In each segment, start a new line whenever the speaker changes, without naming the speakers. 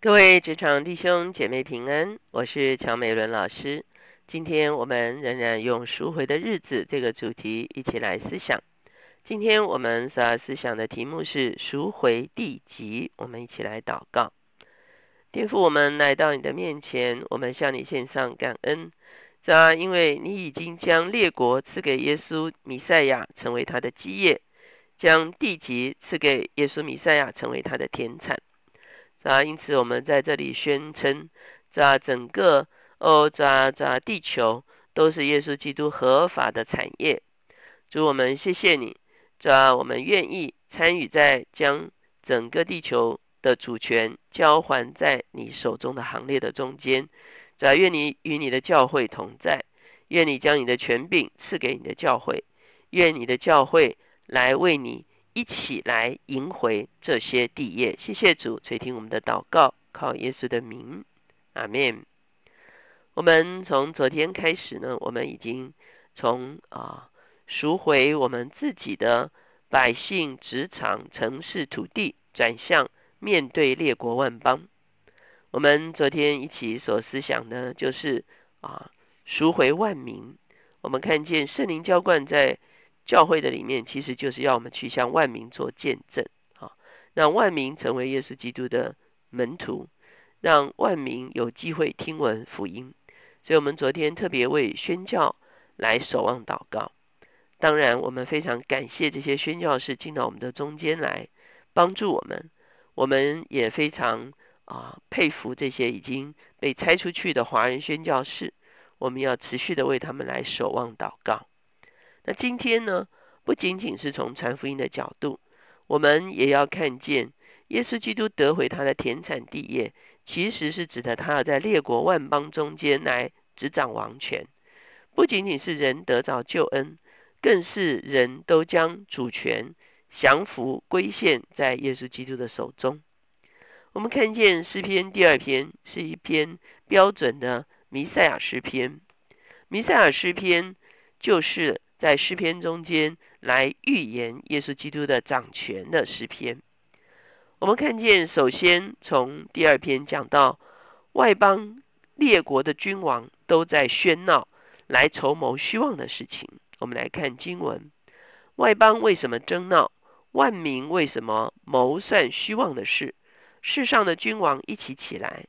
各位职场弟兄姐妹平安，我是乔美伦老师。今天我们仍然用“赎回的日子”这个主题一起来思想。今天我们所要思想的题目是“赎回地级”。我们一起来祷告，天父，我们来到你的面前，我们向你献上感恩。主啊，因为你已经将列国赐给耶稣弥赛亚，成为他的基业；将地级赐给耶稣弥赛亚，成为他的田产。啊，因此我们在这里宣称，这整个哦，这这地球都是耶稣基督合法的产业。主，我们谢谢你，这我们愿意参与在将整个地球的主权交还在你手中的行列的中间。这愿你与你的教会同在，愿你将你的权柄赐给你的教会，愿你的教会来为你。一起来赢回这些地业，谢谢主垂听我们的祷告，靠耶稣的名，阿门。我们从昨天开始呢，我们已经从啊赎回我们自己的百姓、职场、城市、土地，转向面对列国万邦。我们昨天一起所思想的，就是啊赎回万民。我们看见圣灵浇灌在。教会的里面，其实就是要我们去向万民做见证，啊，让万民成为耶稣基督的门徒，让万民有机会听闻福音。所以，我们昨天特别为宣教来守望祷告。当然，我们非常感谢这些宣教士进到我们的中间来帮助我们。我们也非常啊佩服这些已经被拆出去的华人宣教士。我们要持续的为他们来守望祷告。那今天呢，不仅仅是从传福音的角度，我们也要看见耶稣基督得回他的田产地业，其实是指的他要在列国万邦中间来执掌王权。不仅仅是人得着救恩，更是人都将主权降服归献在耶稣基督的手中。我们看见诗篇第二篇是一篇标准的弥赛亚诗篇，弥赛亚诗篇就是。在诗篇中间来预言耶稣基督的掌权的诗篇，我们看见，首先从第二篇讲到外邦列国的君王都在喧闹，来筹谋虚妄的事情。我们来看经文，外邦为什么争闹？万民为什么谋算虚妄的事？世上的君王一起起来，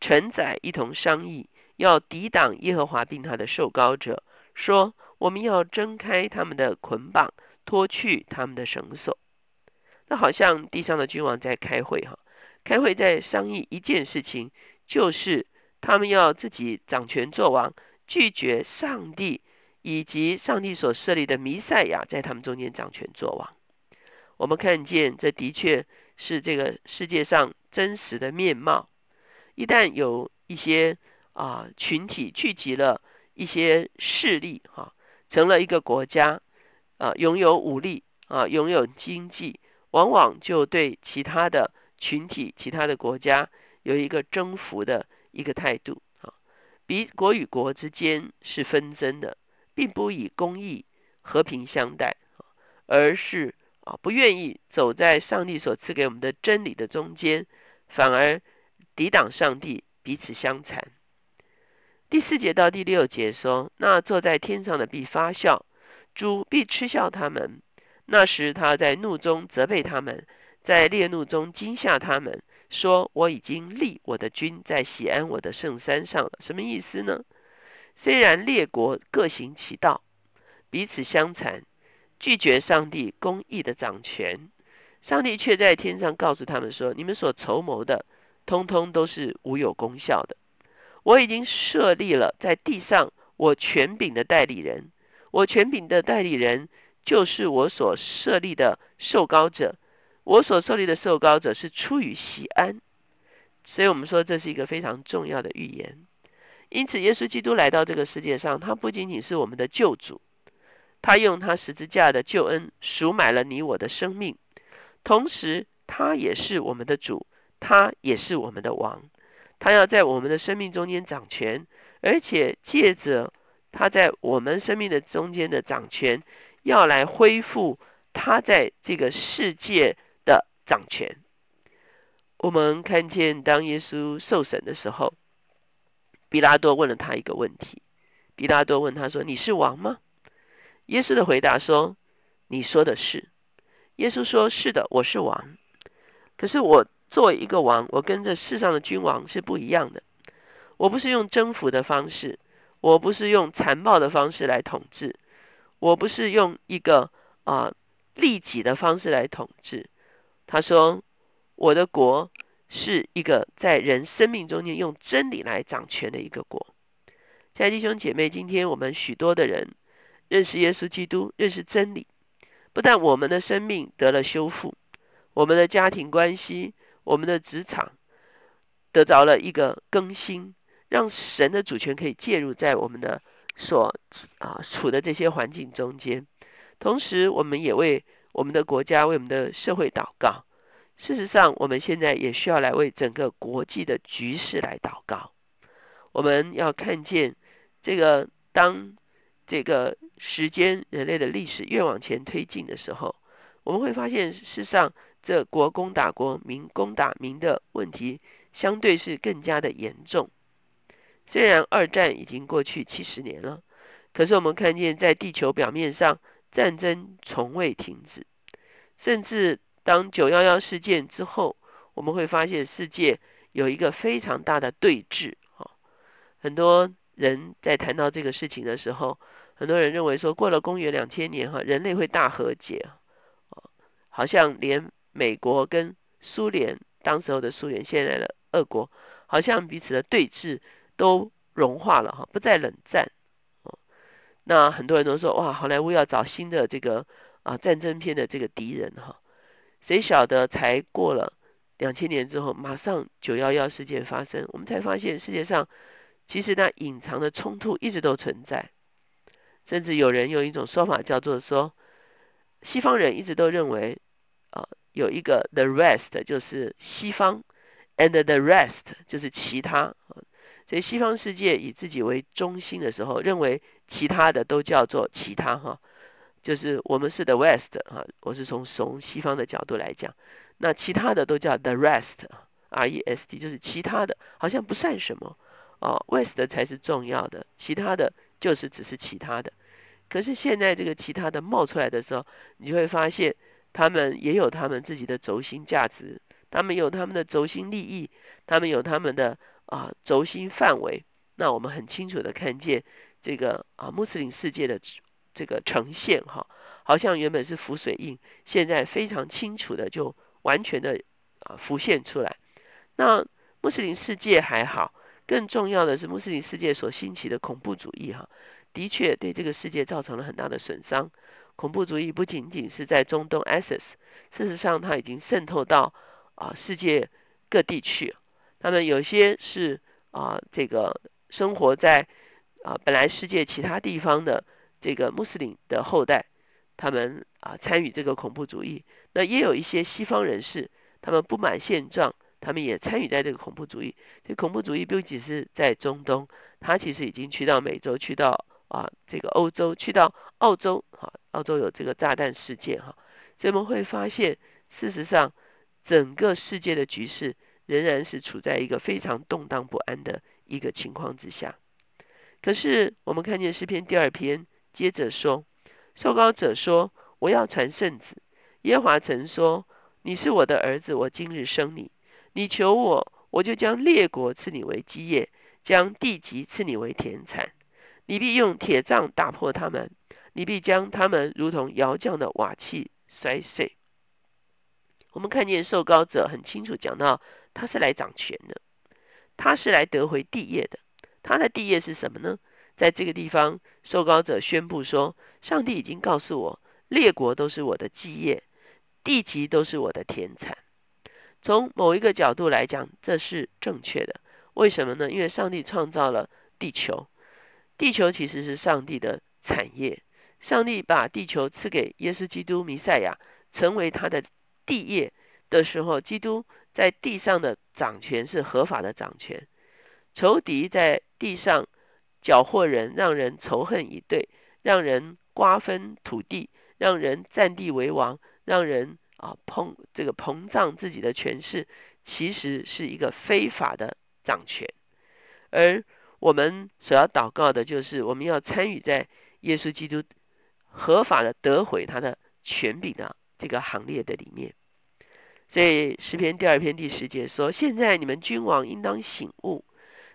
臣宰一同商议，要抵挡耶和华并他的受膏者，说。我们要挣开他们的捆绑，脱去他们的绳索。那好像地上的君王在开会哈，开会在商议一件事情，就是他们要自己掌权作王，拒绝上帝以及上帝所设立的弥赛亚在他们中间掌权作王。我们看见这的确是这个世界上真实的面貌。一旦有一些啊群体聚集了一些势力哈。成了一个国家，啊，拥有武力，啊，拥有经济，往往就对其他的群体、其他的国家有一个征服的一个态度，啊，比国与国之间是纷争的，并不以公义和平相待，而是啊，不愿意走在上帝所赐给我们的真理的中间，反而抵挡上帝，彼此相残。第四节到第六节说：“那坐在天上的必发笑，主必嗤笑他们。那时他在怒中责备他们，在烈怒中惊吓他们，说：我已经立我的君在喜安我的圣山上了。什么意思呢？虽然列国各行其道，彼此相残，拒绝上帝公义的掌权，上帝却在天上告诉他们说：你们所筹谋的，通通都是无有功效的。”我已经设立了在地上我权柄的代理人，我权柄的代理人就是我所设立的受膏者，我所设立的受膏者是出于西安，所以我们说这是一个非常重要的预言。因此，耶稣基督来到这个世界上，他不仅仅是我们的救主，他用他十字架的救恩赎买了你我的生命，同时他也是我们的主，他也是我们的王。他要在我们的生命中间掌权，而且借着他在我们生命的中间的掌权，要来恢复他在这个世界的掌权。我们看见当耶稣受审的时候，比拉多问了他一个问题。比拉多问他说：“你是王吗？”耶稣的回答说：“你说的是。”耶稣说：“是的，我是王。可是我作为一个王，我跟这世上的君王是不一样的。我不是用征服的方式，我不是用残暴的方式来统治，我不是用一个啊利己的方式来统治。”他说：“我的国是一个在人生命中间用真理来掌权的一个国。”亲爱的弟兄姐妹，今天我们许多的人认识耶稣基督，认识真理。不但我们的生命得了修复，我们的家庭关系、我们的职场得着了一个更新，让神的主权可以介入在我们的所啊处的这些环境中间。同时，我们也为我们的国家、为我们的社会祷告。事实上，我们现在也需要来为整个国际的局势来祷告。我们要看见这个当。这个时间，人类的历史越往前推进的时候，我们会发现，事实上，这国攻打国、民攻打民的问题，相对是更加的严重。虽然二战已经过去七十年了，可是我们看见，在地球表面上，战争从未停止。甚至当九幺幺事件之后，我们会发现，世界有一个非常大的对峙。哈，很多人在谈到这个事情的时候，很多人认为说，过了公元两千年哈，人类会大和解啊，好像连美国跟苏联当时候的苏联，现在的俄国，好像彼此的对峙都融化了哈，不再冷战。那很多人都说，哇，好莱坞要找新的这个啊战争片的这个敌人哈，谁晓得才过了两千年之后，马上九幺幺事件发生，我们才发现世界上其实那隐藏的冲突一直都存在。甚至有人用一种说法叫做说，西方人一直都认为啊有一个 the rest 就是西方，and the rest 就是其他，所以西方世界以自己为中心的时候，认为其他的都叫做其他哈，就是我们是 the west 哈，我是从从西方的角度来讲，那其他的都叫 the rest，r e s t 就是其他的，好像不算什么哦，west 才是重要的，其他的。就是只是其他的，可是现在这个其他的冒出来的时候，你就会发现他们也有他们自己的轴心价值，他们有他们的轴心利益，他们有他们的啊轴心范围。那我们很清楚的看见这个啊穆斯林世界的这个呈现哈，好像原本是浮水印，现在非常清楚的就完全的啊浮现出来。那穆斯林世界还好。更重要的是，穆斯林世界所兴起的恐怖主义，哈，的确对这个世界造成了很大的损伤。恐怖主义不仅仅是在中东 ISIS，事实上它已经渗透到啊世界各地去。他们有些是啊这个生活在啊本来世界其他地方的这个穆斯林的后代，他们啊参与这个恐怖主义。那也有一些西方人士，他们不满现状。他们也参与在这个恐怖主义。这恐怖主义不仅是在中东，它其实已经去到美洲，去到啊这个欧洲，去到澳洲。哈，澳洲有这个炸弹事件。哈，所以我们会发现，事实上整个世界的局势仍然是处在一个非常动荡不安的一个情况之下。可是我们看见诗篇第二篇接着说，受膏者说：“我要传圣旨。”耶和华曾说：“你是我的儿子，我今日生你。”你求我，我就将列国赐你为基业，将地级赐你为田产。你必用铁杖打破他们，你必将他们如同窑匠的瓦器摔碎。我们看见受膏者很清楚讲到，他是来掌权的，他是来得回地业的。他的地业是什么呢？在这个地方，受膏者宣布说：上帝已经告诉我，列国都是我的基业，地级都是我的田产。从某一个角度来讲，这是正确的。为什么呢？因为上帝创造了地球，地球其实是上帝的产业。上帝把地球赐给耶稣基督弥赛亚，成为他的地业的时候，基督在地上的掌权是合法的掌权。仇敌在地上缴获人，让人仇恨以对，让人瓜分土地，让人占地为王，让人。啊，膨这个膨胀自己的权势，其实是一个非法的掌权，而我们所要祷告的就是我们要参与在耶稣基督合法的得回他的权柄的这个行列的里面。所以诗篇第二篇第十节说：“现在你们君王应当醒悟，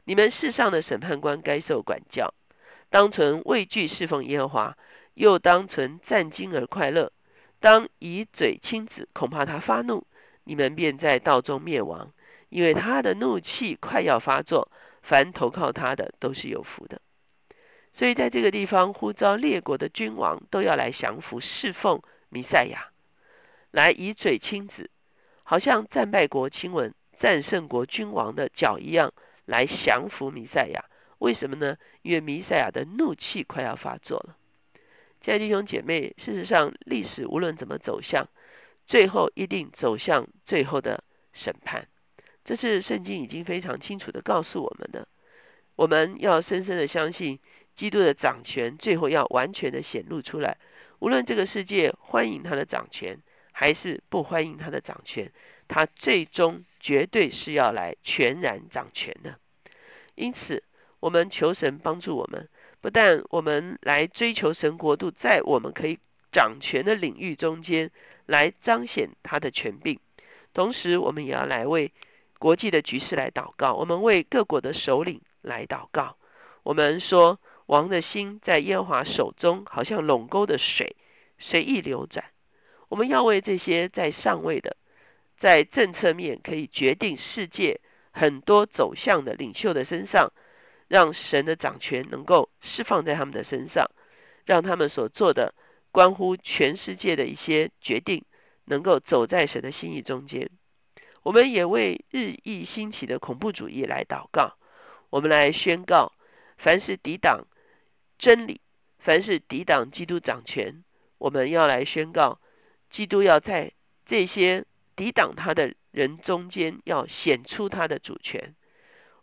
你们世上的审判官该受管教，当存畏惧侍奉耶和华，又当存战惊而快乐。当以嘴亲子，恐怕他发怒。”你们便在道中灭亡，因为他的怒气快要发作。凡投靠他的都是有福的。所以在这个地方呼召列国的君王都要来降服侍奉弥赛亚，来以嘴亲子，好像战败国亲吻战胜国君王的脚一样，来降服弥赛亚。为什么呢？因为弥赛亚的怒气快要发作了。亲爱的弟兄姐妹，事实上历史无论怎么走向。最后一定走向最后的审判，这是圣经已经非常清楚的告诉我们的。我们要深深的相信，基督的掌权最后要完全的显露出来。无论这个世界欢迎他的掌权，还是不欢迎他的掌权，他最终绝对是要来全然掌权的。因此，我们求神帮助我们，不但我们来追求神国度，在我们可以掌权的领域中间。来彰显他的权柄，同时我们也要来为国际的局势来祷告。我们为各国的首领来祷告。我们说，王的心在耶和华手中，好像垄沟的水，随意流转。我们要为这些在上位的，在政策面可以决定世界很多走向的领袖的身上，让神的掌权能够释放在他们的身上，让他们所做的。关乎全世界的一些决定，能够走在神的心意中间。我们也为日益兴起的恐怖主义来祷告。我们来宣告：凡是抵挡真理，凡是抵挡基督掌权，我们要来宣告，基督要在这些抵挡他的人中间，要显出他的主权。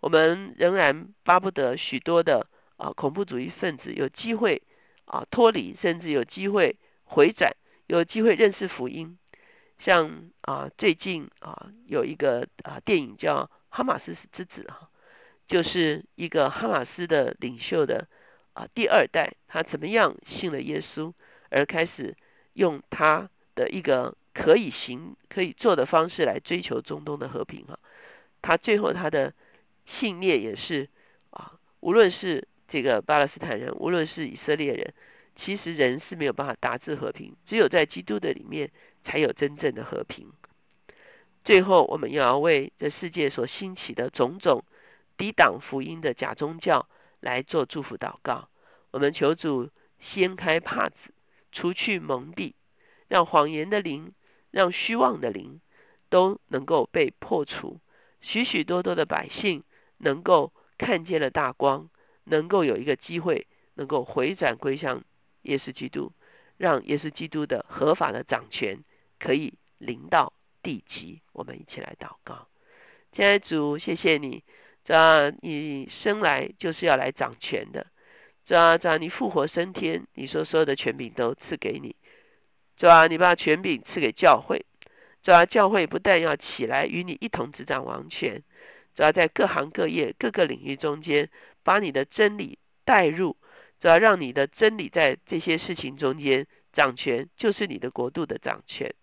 我们仍然巴不得许多的啊恐怖主义分子有机会。啊，脱离甚至有机会回转，有机会认识福音。像啊，最近啊，有一个啊电影叫《哈马斯之子》哈，就是一个哈马斯的领袖的啊第二代，他怎么样信了耶稣，而开始用他的一个可以行、可以做的方式来追求中东的和平哈。他最后他的信念也是啊，无论是。这个巴勒斯坦人，无论是以色列人，其实人是没有办法达至和平，只有在基督的里面才有真正的和平。最后，我们又要为这世界所兴起的种种抵挡福音的假宗教来做祝福祷告。我们求主掀开帕子，除去蒙蔽，让谎言的灵，让虚妄的灵都能够被破除，许许多多的百姓能够看见了大光。能够有一个机会，能够回转归向耶稣基督，让耶稣基督的合法的掌权可以临到地极。我们一起来祷告，亲爱的主，谢谢你，主啊，你生来就是要来掌权的，主啊，主啊，你复活升天，你说所有的权柄都赐给你，主啊，你把权柄赐给教会，主啊，教会不但要起来与你一同执掌王权，主要在各行各业各个领域中间。把你的真理带入，主要让你的真理在这些事情中间掌权，就是你的国度的掌权。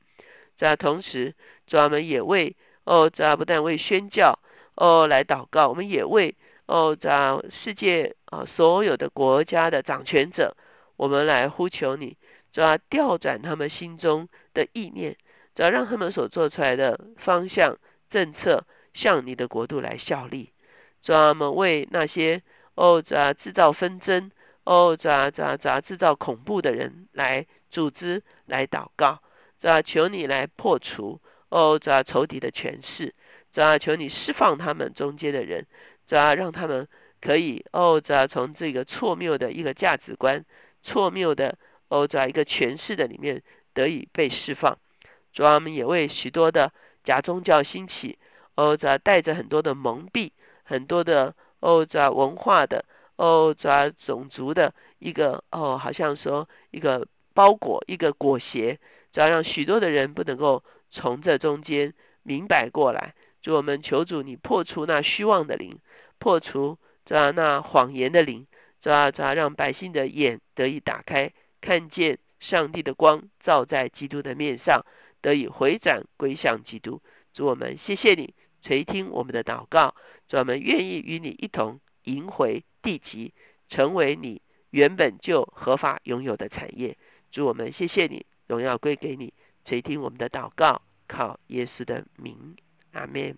主要同时，主要我们也为哦，主要不但为宣教哦来祷告，我们也为哦，主要世界啊所有的国家的掌权者，我们来呼求你，主要调转他们心中的意念，主要让他们所做出来的方向政策向你的国度来效力。专门为那些哦，咋制造纷争，哦，咋咋咋制造恐怖的人来组织来祷告，咋求你来破除哦，咋仇敌的权势，咋求你释放他们中间的人，咋让他们可以哦，咋从这个错谬的一个价值观、错谬的哦，咋一个权势的里面得以被释放。主要我们也为许多的假宗教兴起，哦，咋带着很多的蒙蔽。很多的欧洲文化的欧洲种族的一个哦，好像说一个包裹一个裹挟，只要让许多的人不能够从这中间明白过来，主我们求主你破除那虚妄的灵，破除主啊那谎言的灵，主啊主啊让百姓的眼得以打开，看见上帝的光照在基督的面上，得以回转归向基督。主我们谢谢你垂听我们的祷告，主我们愿意与你一同迎回地级，成为你原本就合法拥有的产业。主我们谢谢你，荣耀归给你，垂听我们的祷告，靠耶稣的名。阿门